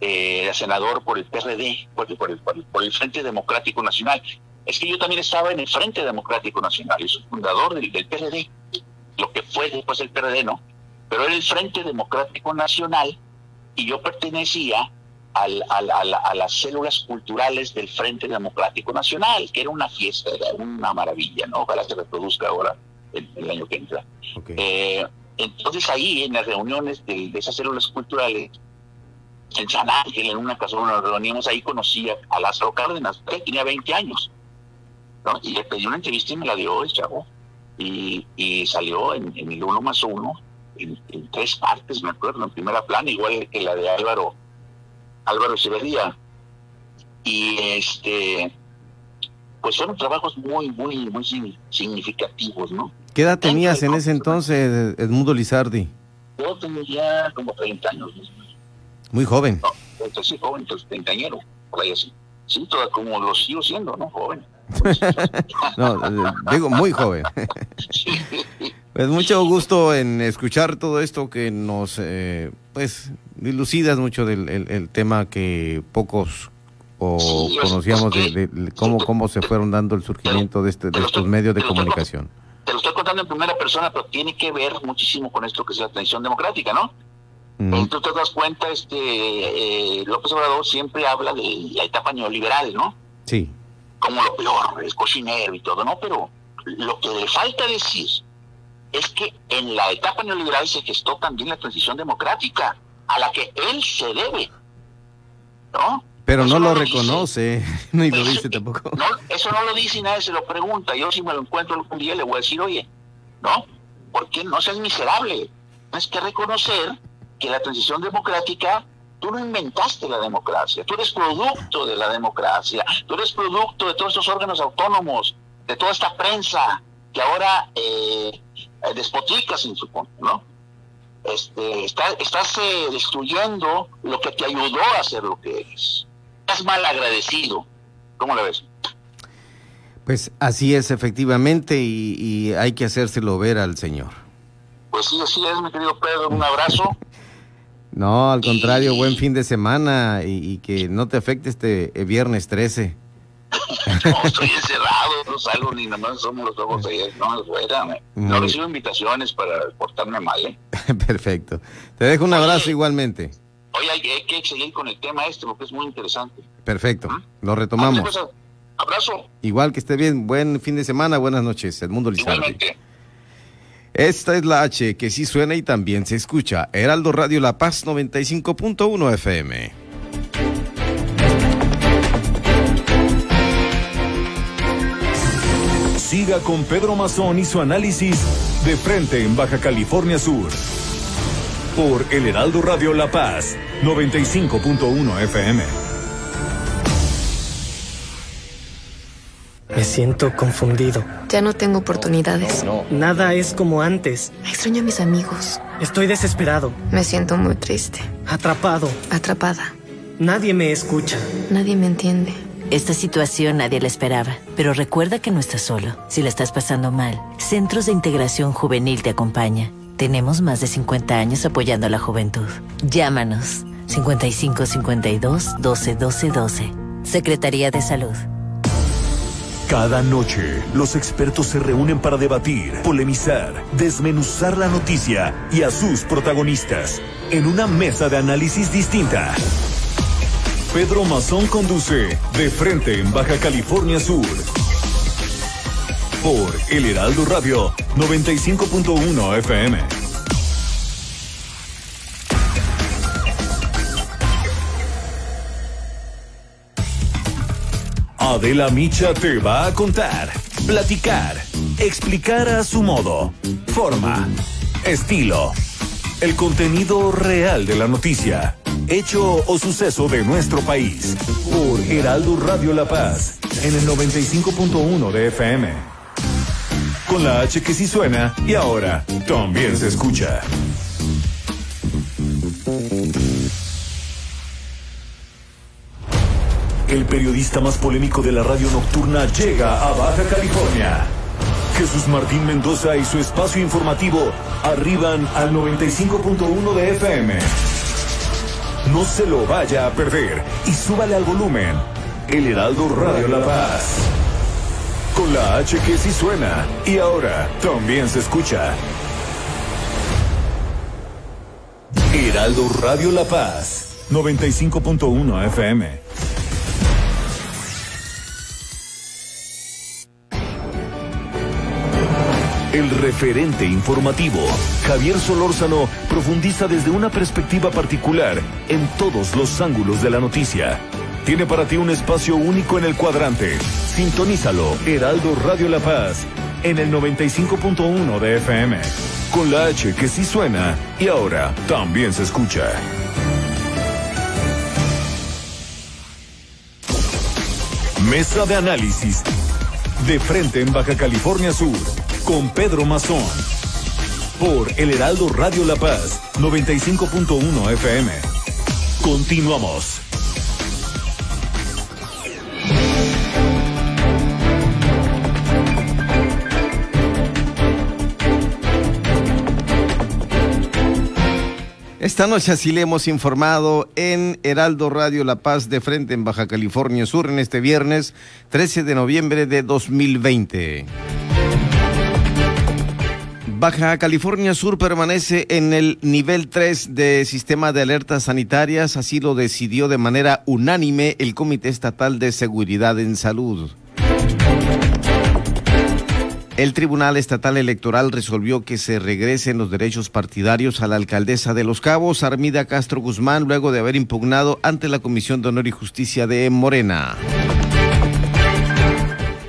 eh, a senador por el PRD, por, por, el, por, el, Frente Democrático Nacional. Es que yo también estaba en el Frente Democrático Nacional, yo soy fundador del, del PRD, lo que fue después el PRD, ¿no? Pero era el Frente Democrático Nacional y yo pertenecía al, a las células culturales del Frente Democrático Nacional, que era una fiesta, era una maravilla, ¿no? Ojalá se reproduzca ahora el, año que entra. Eh, entonces ahí, en las reuniones de, esas células culturales, en San Ángel, en una casa donde nos reuníamos, ahí conocí a Lázaro Cárdenas, que tenía 20 años, ¿no? Y le pedí una entrevista y me la dio el chavo. Y, y salió en, el uno más uno, en, en, tres partes, me acuerdo, en primera plana, igual que la de Álvaro Álvaro Echeverría. Y este, pues fueron trabajos muy, muy, muy significativos, ¿no? ¿Qué edad tenías en ese entonces, Edmundo Lizardi? Yo tenía como 30 años. Muy joven. No, entonces sí, joven, entonces treintañero, por ahí así. Sí, toda, como lo sigo siendo, ¿no? Joven. no, digo muy joven. Pues mucho gusto en escuchar todo esto que nos, eh, pues, dilucidas mucho del el, tema que pocos o conocíamos de, cómo, cómo se fueron dando el surgimiento de, este, de estos medios de comunicación. Te lo estoy contando en primera persona, pero tiene que ver muchísimo con esto que es la atención democrática, ¿no? Tú te das cuenta, este eh, López Obrador siempre habla de la etapa neoliberal, ¿no? Sí. Como lo peor, el cocinero y todo, ¿no? Pero lo que le falta decir es que en la etapa neoliberal se gestó también la transición democrática, a la que él se debe, ¿no? Pero no, lo, reconoce, ni lo dice tampoco. No, eso no lo dice y nadie se lo pregunta. Yo si me lo encuentro algún día le voy a decir, oye, ¿no? ¿Por qué no seas miserable? Tienes que reconocer que la transición democrática, tú no inventaste la democracia, tú eres producto de la democracia, tú eres producto de todos estos órganos autónomos, de toda esta prensa que ahora eh, despotica sin su ¿no? Este, estás eh, destruyendo lo que te ayudó a ser lo que eres. Estás mal agradecido. ¿Cómo lo ves? Pues así es, efectivamente, y, hay que hacérselo ver al Señor. Pues sí, así es, mi querido Pedro. Un abrazo. no, al contrario, buen fin de semana y, que no te afecte este eh, viernes 13. no, estoy encerrado, no salgo ni nada más somos los ojos ahí, no, fuera, no recibo invitaciones para portarme mal, ¿eh? Perfecto. Te dejo un abrazo igualmente. Oye, hay, que seguir con el tema este porque es muy interesante. Perfecto, ¿Mm? lo retomamos. Pues, abrazo. Igual que esté bien, buen fin de semana, buenas noches, Edmundo Lizardi. Esta es la H que sí suena y también se escucha. Heraldo Radio La Paz 95.1 FM. Siga con Pedro Mazón y su análisis de frente en Baja California Sur. Por El Heraldo Radio La Paz, 95.1 FM. Me siento confundido. Ya no tengo oportunidades. Nada es como antes. Extraño a mis amigos. Estoy desesperado. Me siento muy triste. Atrapado. Atrapada. Nadie me escucha. Nadie me entiende. Esta situación nadie la esperaba, pero recuerda que no estás solo. Si la estás pasando mal, Centros de Integración Juvenil te acompaña. Tenemos más de 50 años apoyando a la juventud. Llámanos 55 52 12 12 12. Secretaría de Salud. Cada noche, los expertos se reúnen para debatir, polemizar, desmenuzar la noticia y a sus protagonistas en una mesa de análisis distinta. Pedro Mazón conduce De Frente en Baja California Sur. Por El Heraldo Radio 95.1 FM. Adela Micha te va a contar, platicar, explicar a su modo, forma, estilo, el contenido real de la noticia hecho o suceso de nuestro país. Por Heraldo Radio La Paz, en el 95.1 de FM. Con la H que sí suena y ahora también se escucha. El periodista más polémico de la radio nocturna llega a Baja California. Jesús Martín Mendoza y su espacio informativo arriban al 95.1 de FM. No se lo vaya a perder y súbale al volumen. El Heraldo Radio La Paz. Con la H que sí suena y ahora también se escucha. Heraldo Radio La Paz, 95.1 FM. El referente informativo. Javier Solórzano profundiza desde una perspectiva particular en todos los ángulos de la noticia. Tiene para ti un espacio único en el cuadrante. Sintonízalo, Heraldo Radio La Paz, en el 95.1 de FM. Con la H que sí suena y ahora también se escucha. Mesa de análisis. De frente en Baja California Sur con Pedro Mazón. Por El Heraldo Radio La Paz, 95.1 FM. Continuamos. Esta noche así le hemos informado en Heraldo Radio La Paz de frente en Baja California Sur en este viernes 13 de noviembre de 2020. Baja California Sur permanece en el nivel 3 de sistema de alertas sanitarias, así lo decidió de manera unánime el Comité Estatal de Seguridad en Salud. El Tribunal Estatal Electoral resolvió que se regresen los derechos partidarios a la alcaldesa de Los Cabos, Armida Castro Guzmán, luego de haber impugnado ante la Comisión de Honor y Justicia de Morena.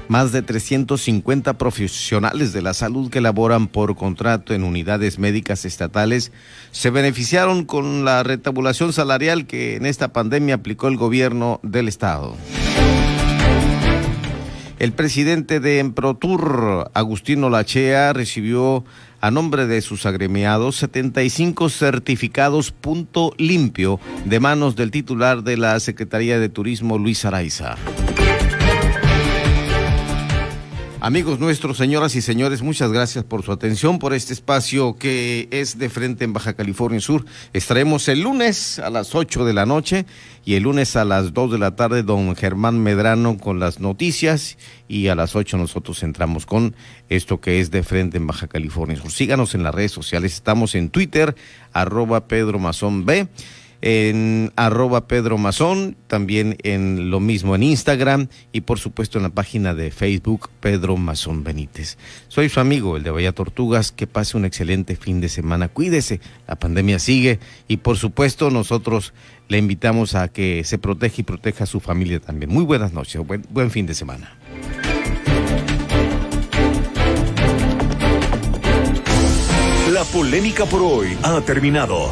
Más de 350 profesionales de la salud que laboran por contrato en unidades médicas estatales se beneficiaron con la retabulación salarial que en esta pandemia aplicó el gobierno del estado. El presidente de Emprotur, Agustino Lachea, recibió a nombre de sus agremiados 75 certificados punto limpio de manos del titular de la Secretaría de Turismo, Luis Araiza. Amigos nuestros, señoras y señores, muchas gracias por su atención, por este espacio que es de frente en Baja California Sur. Estaremos el lunes a las 8 de la noche y el lunes a las 2 de la tarde don Germán Medrano con las noticias y a las 8 nosotros entramos con esto que es de frente en Baja California Sur. Síganos en las redes sociales, estamos en Twitter, arroba Pedro Mazón B en arroba Pedro Mazón, también en lo mismo en Instagram y por supuesto en la página de Facebook Pedro Mazón Benítez. Soy su amigo, el de Bahía Tortugas, que pase un excelente fin de semana, cuídese, la pandemia sigue y por supuesto nosotros le invitamos a que se proteja y proteja a su familia también. Muy buenas noches, buen, buen fin de semana. La polémica por hoy ha terminado.